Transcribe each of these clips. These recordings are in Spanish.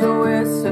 Tuyo es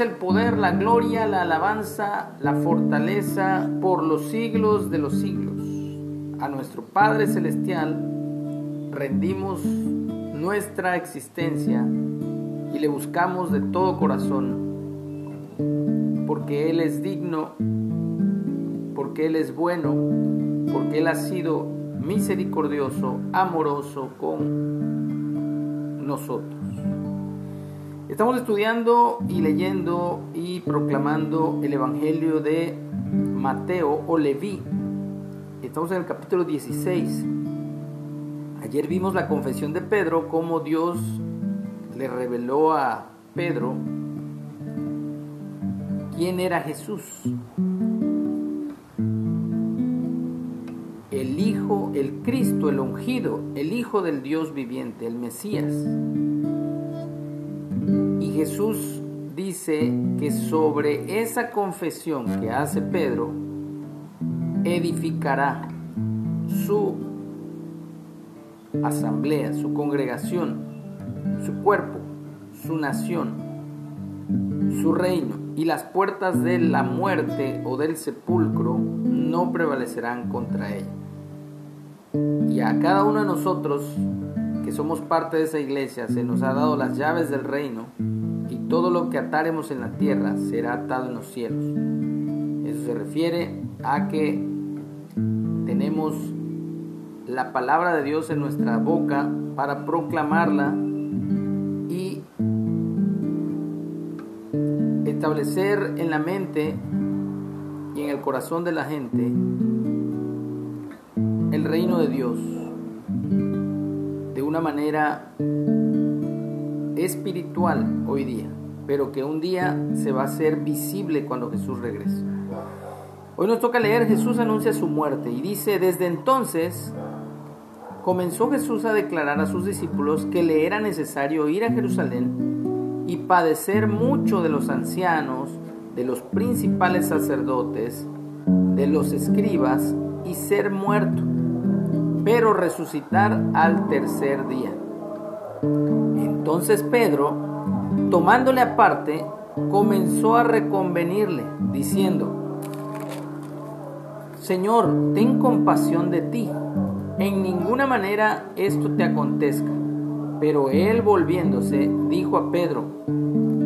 el poder, la gloria, la alabanza, la fortaleza por los siglos de los siglos. A nuestro Padre Celestial rendimos nuestra existencia y le buscamos de todo corazón, porque Él es digno, porque Él es bueno, porque Él ha sido misericordioso, amoroso con nosotros. Estamos estudiando y leyendo y proclamando el Evangelio de Mateo o Leví. Estamos en el capítulo 16. Ayer vimos la confesión de Pedro, cómo Dios le reveló a Pedro quién era Jesús. El Hijo, el Cristo, el ungido, el Hijo del Dios viviente, el Mesías. Y Jesús dice que sobre esa confesión que hace Pedro, edificará su asamblea, su congregación, su cuerpo, su nación, su reino, y las puertas de la muerte o del sepulcro no prevalecerán contra ella. Y a cada uno de nosotros somos parte de esa iglesia se nos ha dado las llaves del reino y todo lo que ataremos en la tierra será atado en los cielos. Eso se refiere a que tenemos la palabra de Dios en nuestra boca para proclamarla y establecer en la mente y en el corazón de la gente el reino de Dios una manera espiritual hoy día, pero que un día se va a hacer visible cuando Jesús regrese. Hoy nos toca leer, Jesús anuncia su muerte y dice, desde entonces comenzó Jesús a declarar a sus discípulos que le era necesario ir a Jerusalén y padecer mucho de los ancianos, de los principales sacerdotes, de los escribas y ser muerto, pero resucitar al tercer día. Entonces Pedro, tomándole aparte, comenzó a reconvenirle, diciendo, Señor, ten compasión de ti, en ninguna manera esto te acontezca. Pero él volviéndose, dijo a Pedro,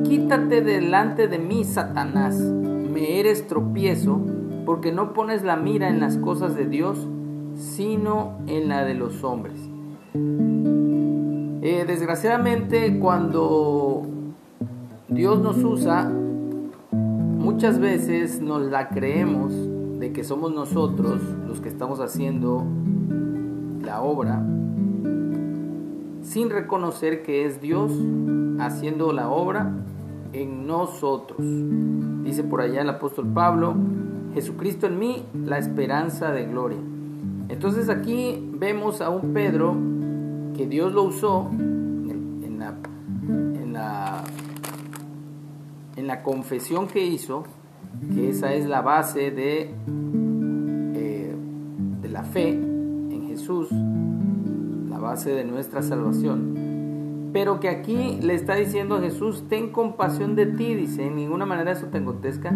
Quítate delante de mí, Satanás, me eres tropiezo, porque no pones la mira en las cosas de Dios, sino en la de los hombres. Eh, desgraciadamente, cuando Dios nos usa, muchas veces nos la creemos de que somos nosotros los que estamos haciendo la obra, sin reconocer que es Dios haciendo la obra en nosotros. Dice por allá el apóstol Pablo, Jesucristo en mí, la esperanza de gloria. Entonces aquí vemos a un Pedro que Dios lo usó en la, en la, en la confesión que hizo, que esa es la base de, eh, de la fe en Jesús, la base de nuestra salvación. Pero que aquí le está diciendo a Jesús, ten compasión de ti, dice, en ninguna manera eso te acontezca.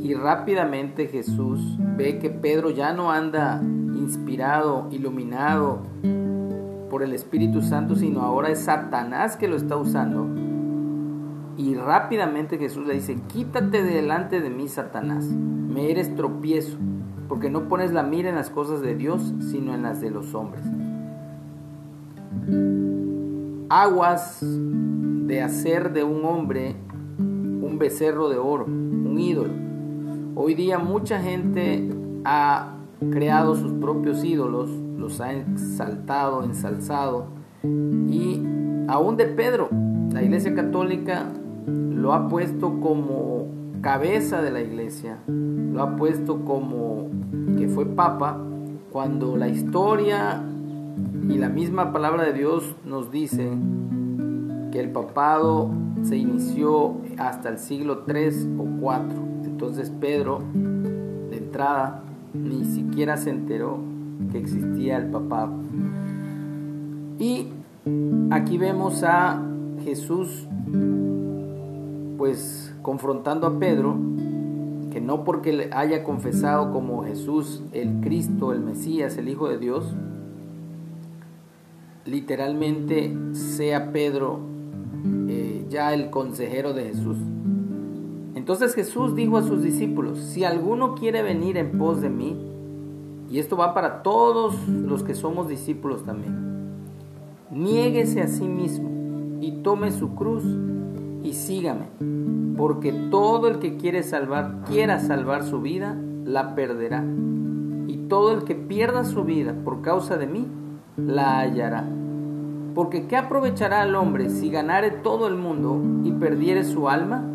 Y rápidamente Jesús ve que Pedro ya no anda inspirado, iluminado por el Espíritu Santo, sino ahora es Satanás que lo está usando. Y rápidamente Jesús le dice, quítate delante de mí, Satanás, me eres tropiezo, porque no pones la mira en las cosas de Dios, sino en las de los hombres. Aguas de hacer de un hombre un becerro de oro, un ídolo. Hoy día mucha gente ha creado sus propios ídolos, los ha exaltado, ensalzado. Y aún de Pedro, la Iglesia Católica lo ha puesto como cabeza de la iglesia, lo ha puesto como que fue papa, cuando la historia y la misma palabra de Dios nos dice que el papado se inició hasta el siglo 3 o 4. Entonces Pedro, de entrada, ni siquiera se enteró que existía el papado. Y aquí vemos a Jesús pues confrontando a Pedro, que no porque le haya confesado como Jesús el Cristo, el Mesías, el Hijo de Dios, literalmente sea Pedro eh, ya el consejero de Jesús. Entonces Jesús dijo a sus discípulos, si alguno quiere venir en pos de mí, y esto va para todos los que somos discípulos también, niéguese a sí mismo y tome su cruz y sígame, porque todo el que quiere salvar, quiera salvar su vida, la perderá. Y todo el que pierda su vida por causa de mí, la hallará. Porque ¿qué aprovechará al hombre si ganare todo el mundo y perdiere su alma?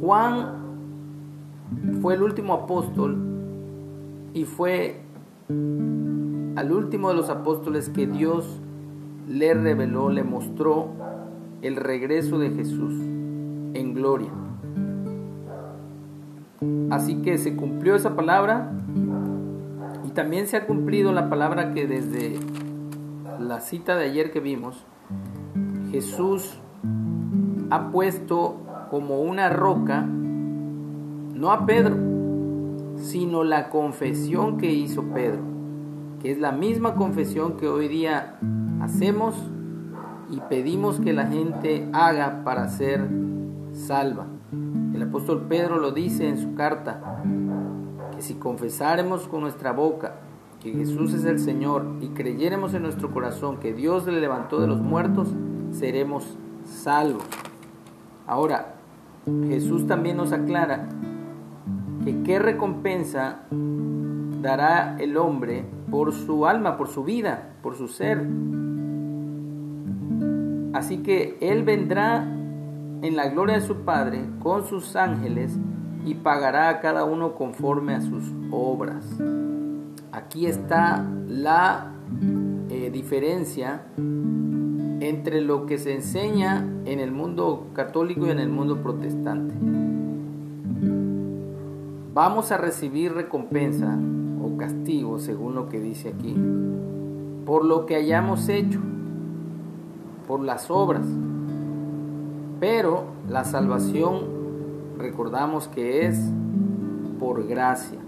Juan fue el último apóstol y fue al último de los apóstoles que Dios le reveló, le mostró el regreso de Jesús en gloria. Así que se cumplió esa palabra y también se ha cumplido la palabra que desde la cita de ayer que vimos, Jesús ha puesto como una roca, no a Pedro, sino la confesión que hizo Pedro, que es la misma confesión que hoy día hacemos y pedimos que la gente haga para ser salva. El apóstol Pedro lo dice en su carta, que si confesáramos con nuestra boca que Jesús es el Señor y creyéramos en nuestro corazón que Dios le levantó de los muertos, seremos salvos. Ahora, Jesús también nos aclara que qué recompensa dará el hombre por su alma, por su vida, por su ser. Así que Él vendrá en la gloria de su Padre con sus ángeles y pagará a cada uno conforme a sus obras. Aquí está la eh, diferencia entre lo que se enseña en el mundo católico y en el mundo protestante. Vamos a recibir recompensa o castigo, según lo que dice aquí, por lo que hayamos hecho, por las obras. Pero la salvación, recordamos que es por gracia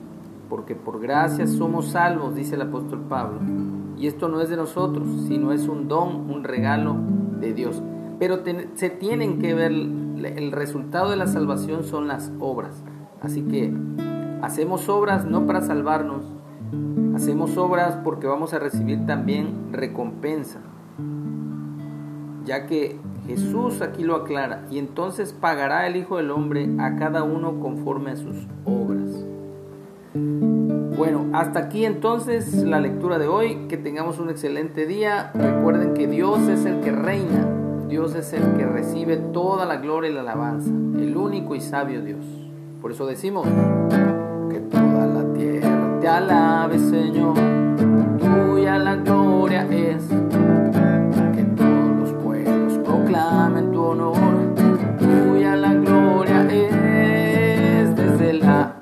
porque por gracia somos salvos, dice el apóstol Pablo. Y esto no es de nosotros, sino es un don, un regalo de Dios. Pero se tienen que ver, el resultado de la salvación son las obras. Así que hacemos obras no para salvarnos, hacemos obras porque vamos a recibir también recompensa. Ya que Jesús aquí lo aclara, y entonces pagará el Hijo del Hombre a cada uno conforme a sus obras. Bueno, hasta aquí entonces la lectura de hoy. Que tengamos un excelente día. Recuerden que Dios es el que reina. Dios es el que recibe toda la gloria y la alabanza. El único y sabio Dios. Por eso decimos que toda la tierra te alabe, Señor. Tuya la gloria es. Que todos los pueblos proclamen tu honor. Tuya la gloria es desde la